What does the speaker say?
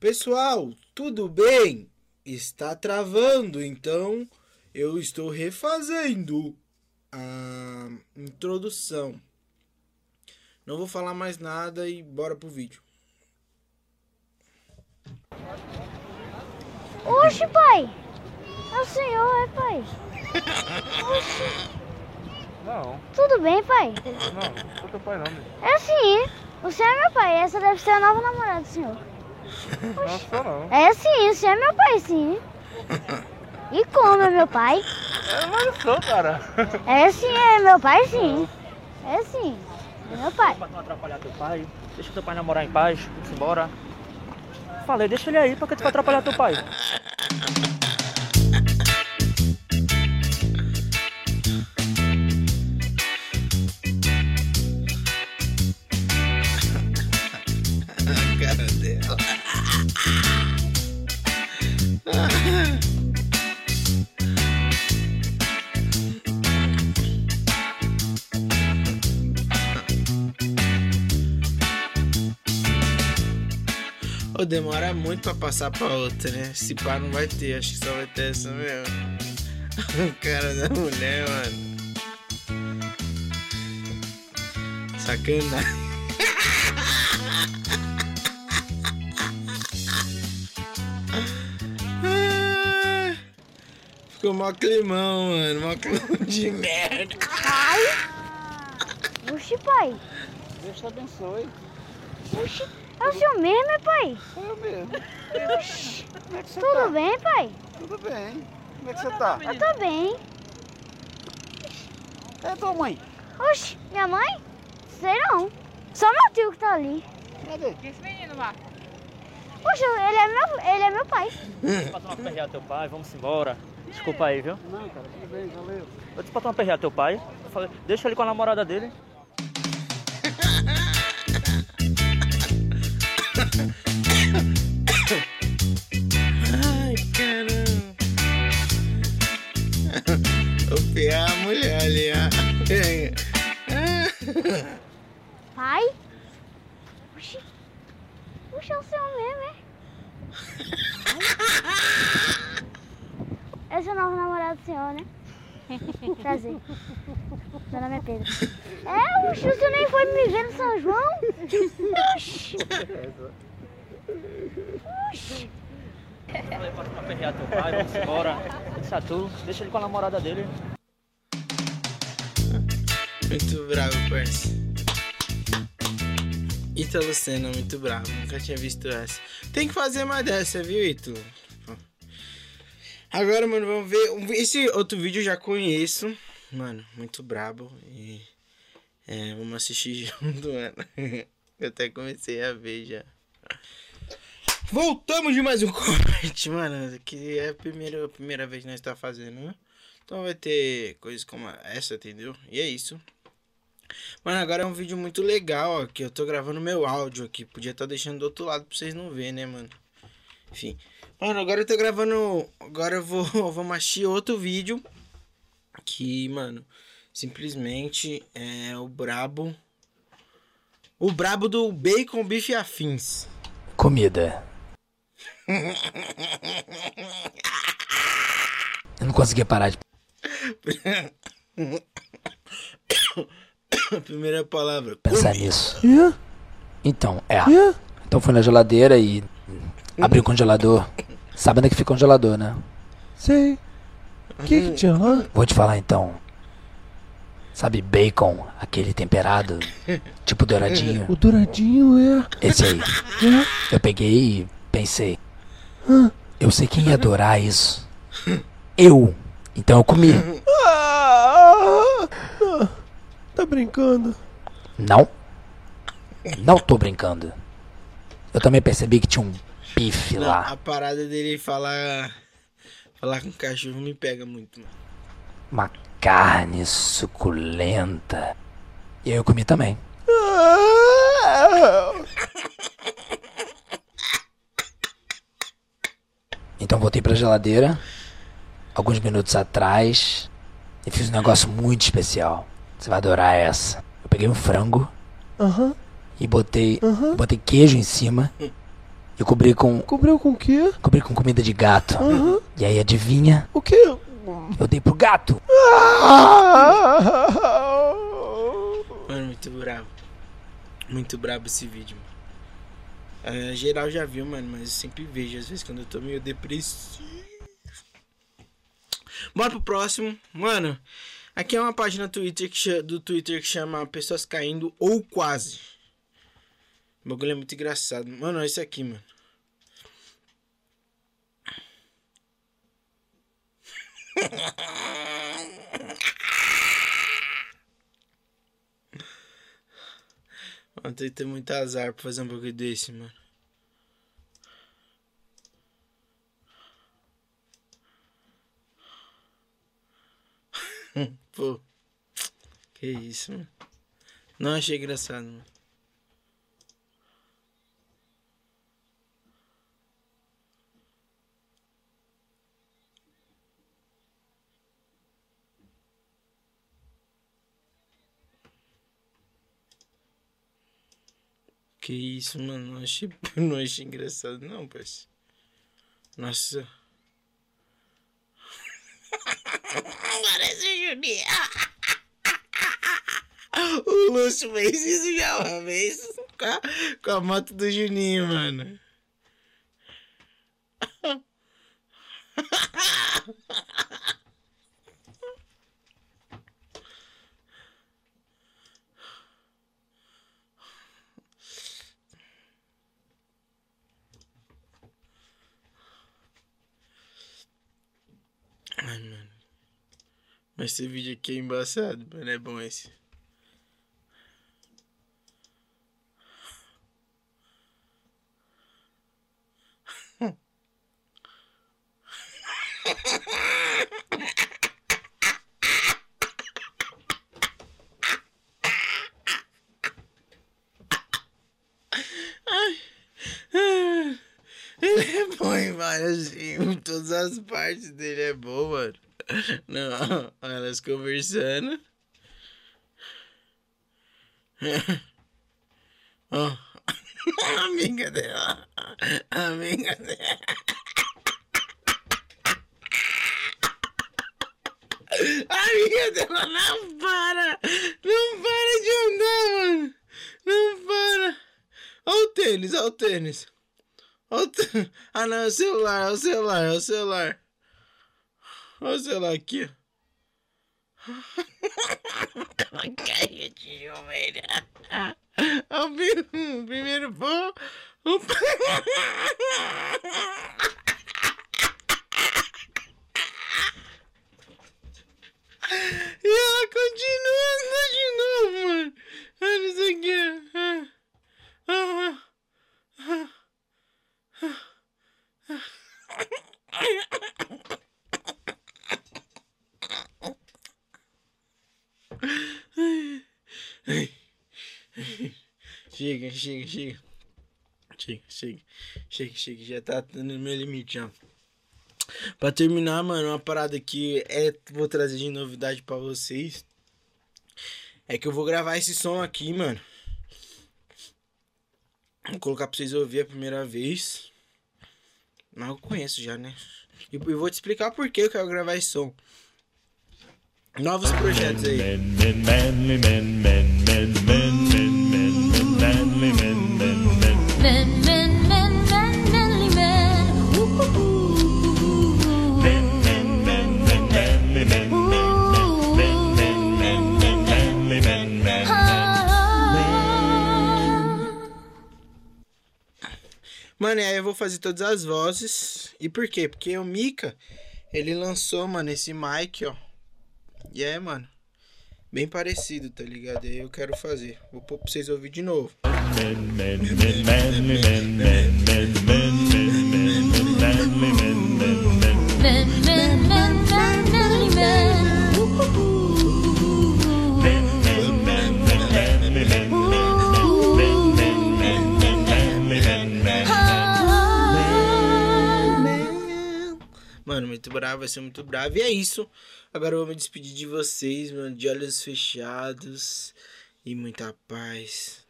Pessoal, tudo bem? Está travando, então eu estou refazendo a introdução. Não vou falar mais nada e bora pro vídeo. Oxe, pai! É o senhor, é, pai? Oxe, Não, tudo bem, pai? não, sou teu pai não, bicho. É sim, o senhor é meu pai, essa deve ser a nova namorada do senhor. Não sou não. É sim, senhor é meu pai, sim. E como é meu pai? É, eu sou, cara. É sim, é meu pai, sim. É sim, é meu pai. Pra não atrapalhar teu pai, deixa teu pai namorar em paz, vamos embora. Falei, deixa ele aí, pra que tu vai atrapalhar teu pai? Ô, demora muito pra passar pra outra, né? Se pá, não vai ter, acho que só vai ter essa mesmo. O cara da mulher, mano. Sacanagem. Ficou mó climão, mano. Mó climão de merda. Pai? Oxe, pai. Deus te abençoe. Oxe, é o senhor mesmo, é pai? Sou eu mesmo. Oxe, Como é que você tudo tá? bem, pai? Tudo bem. Como é que você tá? Eu tô bem. Cadê tua mãe? Oxe, minha mãe? Sei não. Só meu tio que tá ali. Cadê? Esse menino lá. Poxa, ele é meu, ele é meu pai. Pra tu não aperrear teu pai, vamos embora. Desculpa aí, viu? Não, cara, tudo bem, valeu. Eu disse pra tu não aperrear teu pai. Eu falei, deixa ele com a namorada dele. É o senhor mesmo, é? Esse é o novo namorado do senhor, né? Prazer. Meu nome é Pedro. É, o senhor nem foi me ver no São João? Oxi. Oxi. Falei pra aperrear teu pai, vamos embora. Deixa tu, deixa ele com a namorada dele. Muito bravo, parça. Ítalo Senna, muito bravo. Nunca tinha visto essa. Tem que fazer mais dessa, viu, Ítalo? Agora, mano, vamos ver. Esse outro vídeo eu já conheço. Mano, muito brabo. E. É, vamos assistir junto, mano. Eu até comecei a ver já. Voltamos de mais um corte, mano. Que é a primeira, a primeira vez que nós tá fazendo, né? Então vai ter coisas como essa, entendeu? E é isso. Mano, agora é um vídeo muito legal, ó. Que eu tô gravando meu áudio aqui. Podia estar deixando do outro lado pra vocês não verem, né, mano? Enfim. Mano, agora eu tô gravando. Agora eu vou, vou assistir outro vídeo. Que, mano, simplesmente é o brabo. O brabo do bacon, bife e afins. Comida. Eu não conseguia parar de. Primeira palavra. Pensar comida. nisso. Então, é. Então fui na geladeira e abri o congelador. Sabe onde é que fica o congelador, né? Sei. O que que tinha lá? Vou te falar então. Sabe bacon, aquele temperado, tipo douradinho? O douradinho é. Esse aí. Eu peguei e pensei. Eu sei quem ia adorar isso. Eu. Então eu comi. Ah, brincando? Não. Não tô brincando. Eu também percebi que tinha um Não, lá. a parada dele falar. Falar com cachorro me pega muito, mano. Uma carne suculenta. E eu comi também. Então voltei pra geladeira. Alguns minutos atrás. E fiz um negócio muito especial. Você vai adorar essa. Eu peguei um frango Aham. e botei, botei queijo em cima. Eu cobri com. Cobriu com o quê? Cobri com comida de gato. Aham. E aí, adivinha? O quê? Eu dei pro gato. Mano, muito brabo. Muito brabo esse vídeo, mano. É, geral já viu, mano, mas eu sempre vejo, às vezes, quando eu tô meio depressivo. Bora pro próximo. Mano, aqui é uma página Twitter que do Twitter que chama Pessoas Caindo ou Quase. O bagulho é muito engraçado. Mano, olha isso aqui, mano. Mano, tem que ter muito azar pra fazer um bagulho desse, mano. Pô. Que isso, mano. Não achei engraçado, mano. Que isso, mano. Não achei, não achei engraçado, não, parceiro. Nossa. Parece o Juninho. O Lúcio fez isso já uma vez com a, com a moto do Juninho, mano. Ai, mano. Mas esse vídeo aqui é embaçado, mano. É bom esse. Ele é bom em várias, em todas as partes dele é bom, mano. Não, elas conversando. A amiga dela. Amiga dela. Amiga dela não para! Não para de andar, mano! Não para! Olha o tênis, olha o tênis. Olha o tê- Ah não, é o celular, é o celular, é o celular. O celular aqui. Carinha de ovelha. O o primeiro pão. O E ela continua andando de novo, mano. Olha isso aqui. Ah, ah, ah, Chega, chega, chega. Chega, chega. Chega, chega. Já tá no meu limite já. Pra terminar, mano, uma parada que é, vou trazer de novidade pra vocês. É que eu vou gravar esse som aqui, mano. Vou colocar pra vocês ouvir a primeira vez. Mas eu conheço já, né? E eu vou te explicar por que eu quero gravar esse som. Novos projetos aí. Men, men, manly manly men, men, men. Men, men, men, men, manly men. Men, men, men, men, manly men. Mano, e aí eu vou fazer todas as vozes. E por quê? Porque o Mika, ele lançou, mano, esse mic, ó. E é, mano. Bem parecido, tá ligado? Aí eu quero fazer. Vou pôr pra vocês ouvir de novo. Muito bravo, vai ser muito bravo. E é isso. Agora eu vou me despedir de vocês, mano, de olhos fechados e muita paz.